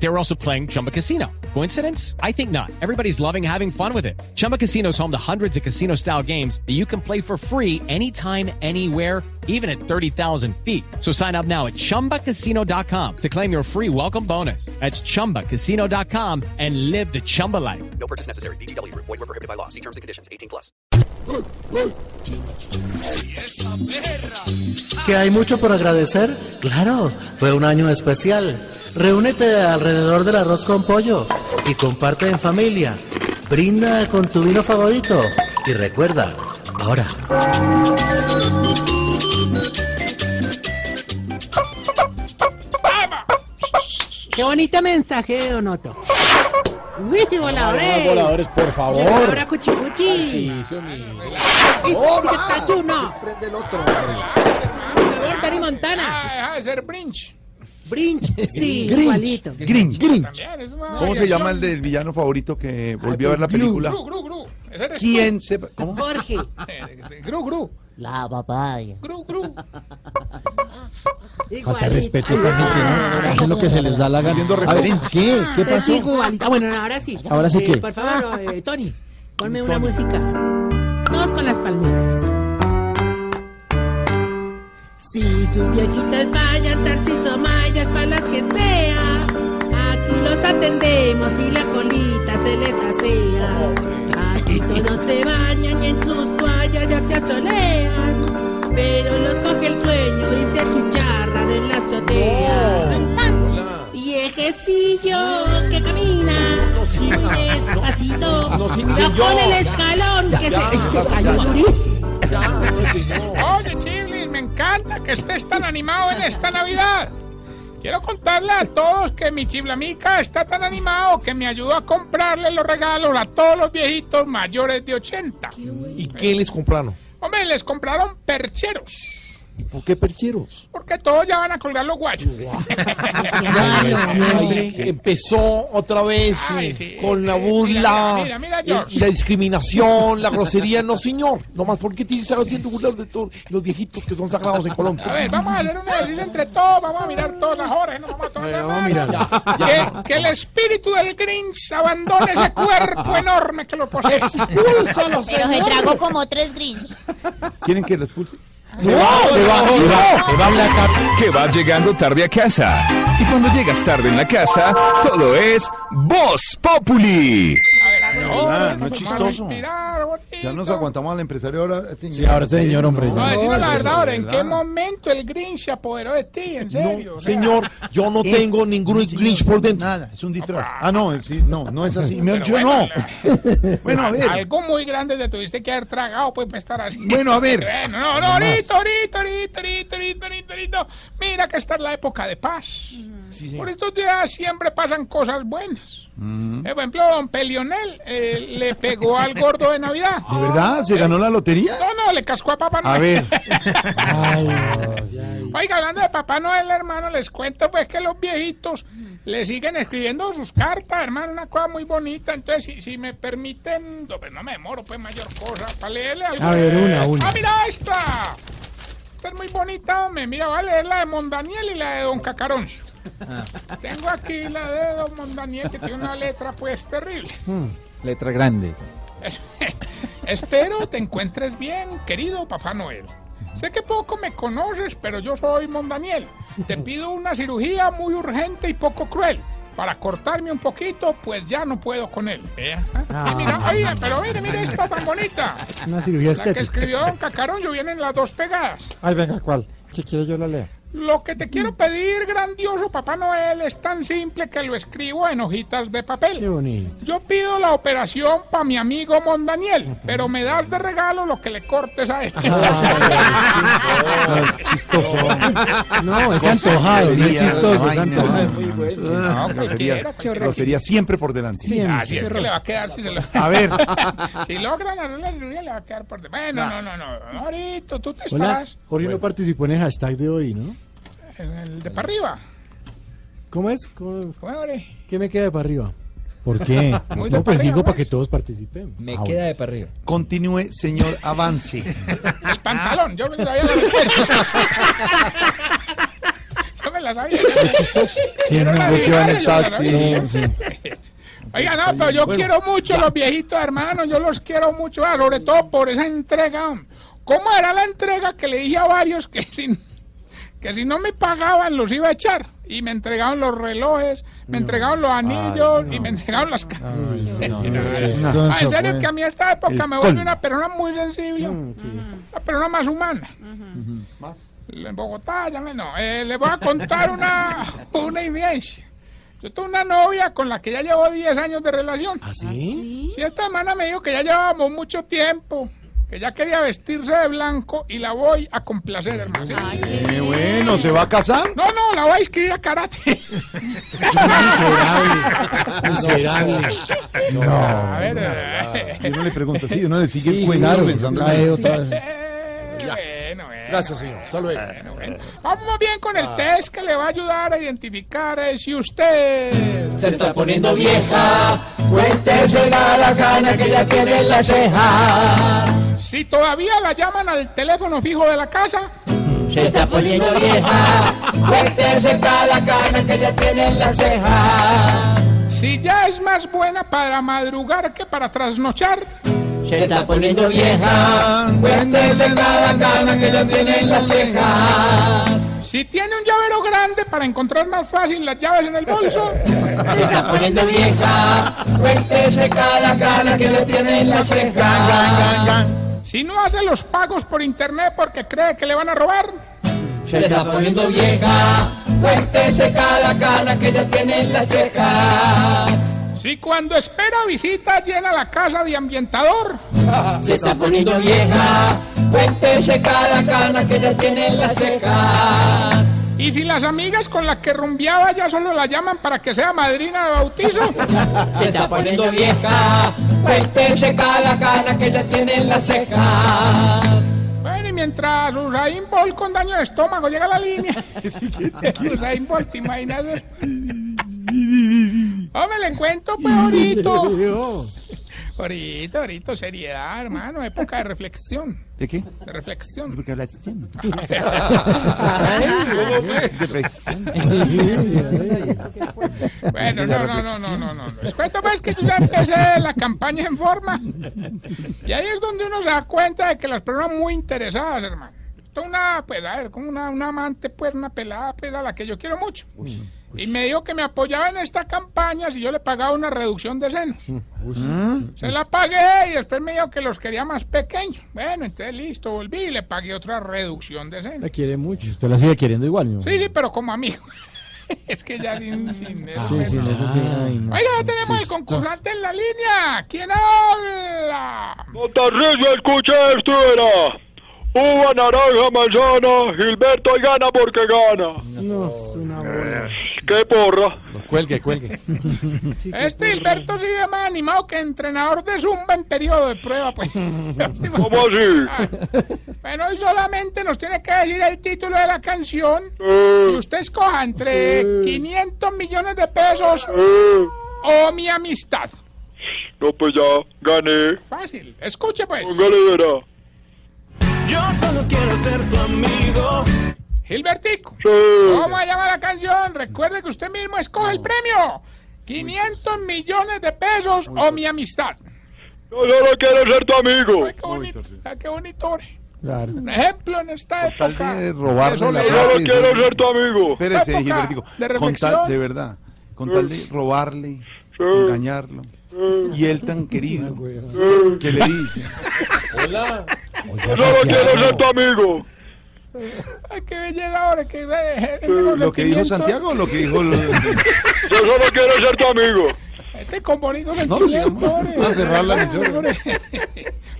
They were also playing Chumba Casino. Coincidence? I think not. Everybody's loving having fun with it. Chumba Casino is home to hundreds of casino style games that you can play for free anytime, anywhere, even at 30,000 feet. So sign up now at chumbacasino.com to claim your free welcome bonus. That's chumbacasino.com and live the Chumba life. No purchase necessary. BGW. Void were prohibited by law. See terms and conditions. 18 plus. ¿Que hay mucho por agradecer? Claro, fue un año especial. Reúnete alrededor del arroz con pollo y comparte en familia. Brinda con tu vino favorito y recuerda, ahora. Qué bonito mensaje, Don Otto. Uy, voladores. voladores, por favor. Ahora cuchicuchi. Este está tú, no. Prende el otro. Por favor, Tony Montana. Ah, deja de ser Brinch. Brinch. Sí, Grinch. igualito. Grinch. Grinch. También es una ¿Cómo se llama el del villano favorito que volvió a ver la película? Gru, Gru, Gru. Ese eres ¿Quién se... ¿Cómo? Jorge. Eh, Gru, Gru. La papaya. Gru, Gru. Falta de respeto a esta gente, ¿no? Hacen lo que se les da la gana. Haciendo A ver. ¿Qué? ¿Qué pasó? igualita. Bueno, ahora sí. ¿Ahora sí Eh, qué? Por favor, eh, Tony, ponme una música. Todos con las palmeras. Si tus viejitas vayan, Tarciso Mayas, para las que sea, aquí los atendemos y la colita se les asea. Aquí todos se bañan y en sus toallas ya se asolean, pero los coge el sueño y se achicharran en la azotea. Viejecillo que camina muy despacito. no, Ya pone el escalón que se, se cayó durísimo. Oye, me encanta que estés tan animado en esta Navidad. Quiero contarle a todos que mi chiblamica está tan animado que me ayudó a comprarle los regalos a todos los viejitos mayores de 80. ¿Y qué les compraron? Hombre, les compraron percheros. ¿Por qué percheros? Porque todos ya van a colgar los guayos. Ay, empezó otra vez Ay, sí. con la burla, mira, mira, mira, la discriminación, la grosería. No, señor. Nomás, ¿por qué tienes que estar haciendo burlas de todos los viejitos que son sagrados en Colombia? A ver, vamos a hacer un ejercicio entre todos, vamos a mirar todas las horas, no vamos a tomar vamos a mirar. Que, que el espíritu del Grinch abandone ese cuerpo enorme que lo posee. ¡Expúlsalo, Pero se tragó como tres Grinch. ¿Quieren que lo expulse? Se va, se va, se va, se va la que va llegando tarde a casa. Y cuando llegas tarde en la casa, todo es Voz Populi. Ah, no es chistoso. Ya nos aguantamos al empresario ahora. Sí, ahora señor, hombre. No, decime la verdad ahora, ¿en qué momento el Grinch se apoderó de ti? ¿En serio? No, señor, yo no tengo ningún Grinch por dentro. Nada, es un disfraz. Ah, no, es- no, no es así. Me- pero yo bueno, no. Bueno, a ver. Algo muy grande te tuviste que haber tragado, pues, para estar así. Bueno, a ver. Bueno, no, no, ahorita, ahorita, ahorita, ahorita, ahorita, ahorita, ahorita. Mira que esta es la época de paz. Por estos días siempre pasan cosas buenas. Eh, Por ejemplo, don Pelionel eh, le pegó al gordo de Navidad. ¿De verdad? ¿Se ganó la lotería? No, no, le cascó a Papá Noel. A ver. Oiga, hablando de Papá Noel, hermano, les cuento pues que los viejitos le siguen escribiendo sus cartas, hermano, una cosa muy bonita. Entonces, si, si me permiten, no, pues no me demoro, pues mayor cosa, para leerle algo. A ver, una, una. Ah, mira esta. Esta es muy bonita, hombre. Mira, voy a leer la de Mondaniel y la de Don Cacaroncio. Tengo aquí la de Don Mondaniel, que tiene una letra pues terrible. Letra grande. Espero te encuentres bien, querido Papá Noel. Sé que poco me conoces, pero yo soy Mondaniel. Te pido una cirugía muy urgente y poco cruel. Para cortarme un poquito, pues ya no puedo con él. Vea. Y mira, oye, pero mire, mire esta tan bonita. Una cirugía La que escribió Don Cacarón, yo vienen las dos pegadas. Ay, venga, ¿cuál? Si quiere yo la leo. Lo que te quiero pedir, grandioso Papá Noel, es tan simple que lo escribo en hojitas de papel. Qué bonito. Yo pido la operación para mi amigo Mondaniel, pero me das de regalo lo que le cortes a este. Chistoso. No, es antojado, no es chistoso, es antojado. No, Grosería, grosería siempre por delante. Así es que le va a quedar si se lo... A ver. si logran hacer la le va a quedar por... de- Bueno, no, no, no. Ahorita tú te Hola, estás Jorge no participó en el hashtag de hoy, ¿no? En el de para arriba. ¿Cómo es? ¿Cómo-. ¿Qué me queda de para arriba? ¿Por qué? Muy No, pues digo para pues. que todos participen. Me queda de para arriba. Continúe, señor, avance. El pantalón, yo me la la respuesta. Yo me la sabía. Sí, no, yo quedo en el la taxi. sabía. Oiga, no, pero yo quiero mucho a los viejitos hermanos, yo los quiero mucho, ah, sobre todo por esa entrega. ¿Cómo era la entrega que le dije a varios que si, que si no me pagaban los iba a echar? Y me entregaron los relojes, me entregaron los anillos y me entregaron las ca- Ah, en serio que a mí esta época El me vuelve una persona muy sensible, una persona más humana. En Bogotá, ya me no. Eh, le voy a contar una, una evidencia. Yo tuve una novia con la que ya llevo 10 años de relación. ¿Ah, sí? Y esta semana me dijo que ya llevábamos mucho tiempo, que ya quería vestirse de blanco y la voy a complacer, hermano. ¿sí? Qué bueno, ¿se va a casar? No, no, la voy a inscribir a karate. Es miserable. Miserable. A ver, eh, Yo no le pregunto, sí, uno le sigue Sí, claro, pensando cae otra vez. bueno, bueno. Gracias, señor. Hasta luego. Vamos bien con el test que le va a ayudar a identificar eh, si usted... Se está poniendo vieja, cuéntese la cana que ya tiene en la ceja. Si todavía la llaman al teléfono fijo de la casa, Se está poniendo vieja, cuéntese cada cana que ya tiene en la ceja. si ya es más buena para madrugar que para trasnochar, Se está poniendo vieja, cuéntese cada cana que ya tiene en las cejas. si tiene un llavero grande para encontrar más fácil las llaves en el bolso, Se está poniendo vieja, cuéntese cada cana que ya tiene en las cejas. Si no hace los pagos por internet porque cree que le van a robar, Se está poniendo vieja, cuéntese cada cana que ya tiene en las cejas. si cuando espera visita llena la casa de ambientador, Se está poniendo vieja, cuéntese cada cana que ya tiene en las cejas. Y si las amigas con las que rumbeaba ya solo la llaman para que sea madrina de bautizo, Se está poniendo vieja, cuéntese cada cana que ya tiene en las cejas. Bueno, y mientras Usain Bolt con daño de estómago llega a la línea. Usain Bolt, ¿te imaginas? Hombre, le encuentro pues ahorita. Ahorita, seriedad, hermano, época de reflexión. ¿De qué? De reflexión. Porque hablaste así. Bueno, no, no, no, no, no, no. Les cuento pues que yo ya empecé la campaña en forma. Y ahí es donde uno se da cuenta de que las personas muy interesadas, hermano. Esto es una, pues, a ver, como una, una amante, pues, una pelada, pues, a la que yo quiero mucho. Y me dijo que me apoyaba en esta campaña si yo le pagaba una reducción de senos. Se la pagué y después me dijo que los quería más pequeños. Bueno, entonces listo, volví y le pagué otra reducción de senos. La quiere mucho. Usted la sigue queriendo igual, ¿no? Sí, sí, pero como amigo. es que ya sin, sin eso. Sí, sí, eso sí. Ay, no. Oiga, ya tenemos el concursante en la línea. ¿Quién habla? Don Tarcisio, escuche esto, era. Uva, naranja, manzana, Gilberto y gana porque gana. No, es una bola. ¡Qué porra! Cuelgue, cuelgue. Este Gilberto sigue más animado que entrenador de Zumba en periodo de prueba, pues. ¿Cómo así? Bueno, hoy solamente nos tiene que decir el título de la canción. Y usted escoja entre 500 millones de pesos eh. o mi amistad. No, pues ya, gané. Fácil. Escuche, pues. Póngale, verá. Yo solo quiero ser tu amigo. Gilbertico. Sí. ¿Cómo se llama la canción? Recuerde que usted mismo escoge el premio. 500 millones de pesos o mi amistad. Yo solo quiero ser tu amigo. Ay, qué bonito. Ay, qué bonito. Claro. Un ejemplo en esta Tal época. de robarle la. Yo y quiero ser- tu amigo. Espérese, Gilbertico. de Con tal, de verdad. Con tal de robarle, engañarlo. Y él tan querido que le dice. Yo solo quiero ser tu amigo. Ay, qué belleza ahora. Que, eh, este Lo que dijo Santiago o lo que dijo. lo- Yo solo quiero ser tu amigo. Este con bonito No, sentimiento. pues, ore. vamos a cerrar la.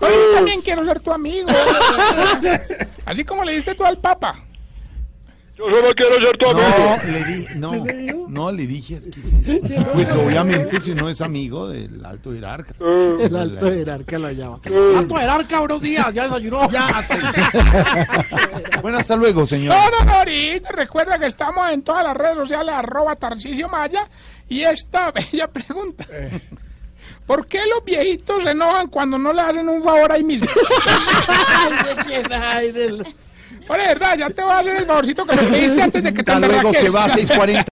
Oye, yo también quiero ser tu amigo. Así como le diste tú al Papa. Yo solo quiero ser tu amigo. No, le di. No. No, le dije, es que sí. pues obviamente si uno es amigo del alto jerarca. El alto jerarca lo llama. Alto jerarca, buenos días, ya desayunó. Ya. Bueno, hasta luego, señor. No, no, no, ahorita recuerda que estamos en todas las redes sociales, arroba Tarcisio Maya, y esta bella pregunta. ¿Por qué los viejitos se enojan cuando no le hacen un favor ahí mismo? Oye, verdad, ya te voy a hacer el favorcito que me pediste antes de que te Hasta luego, se va a 6.40.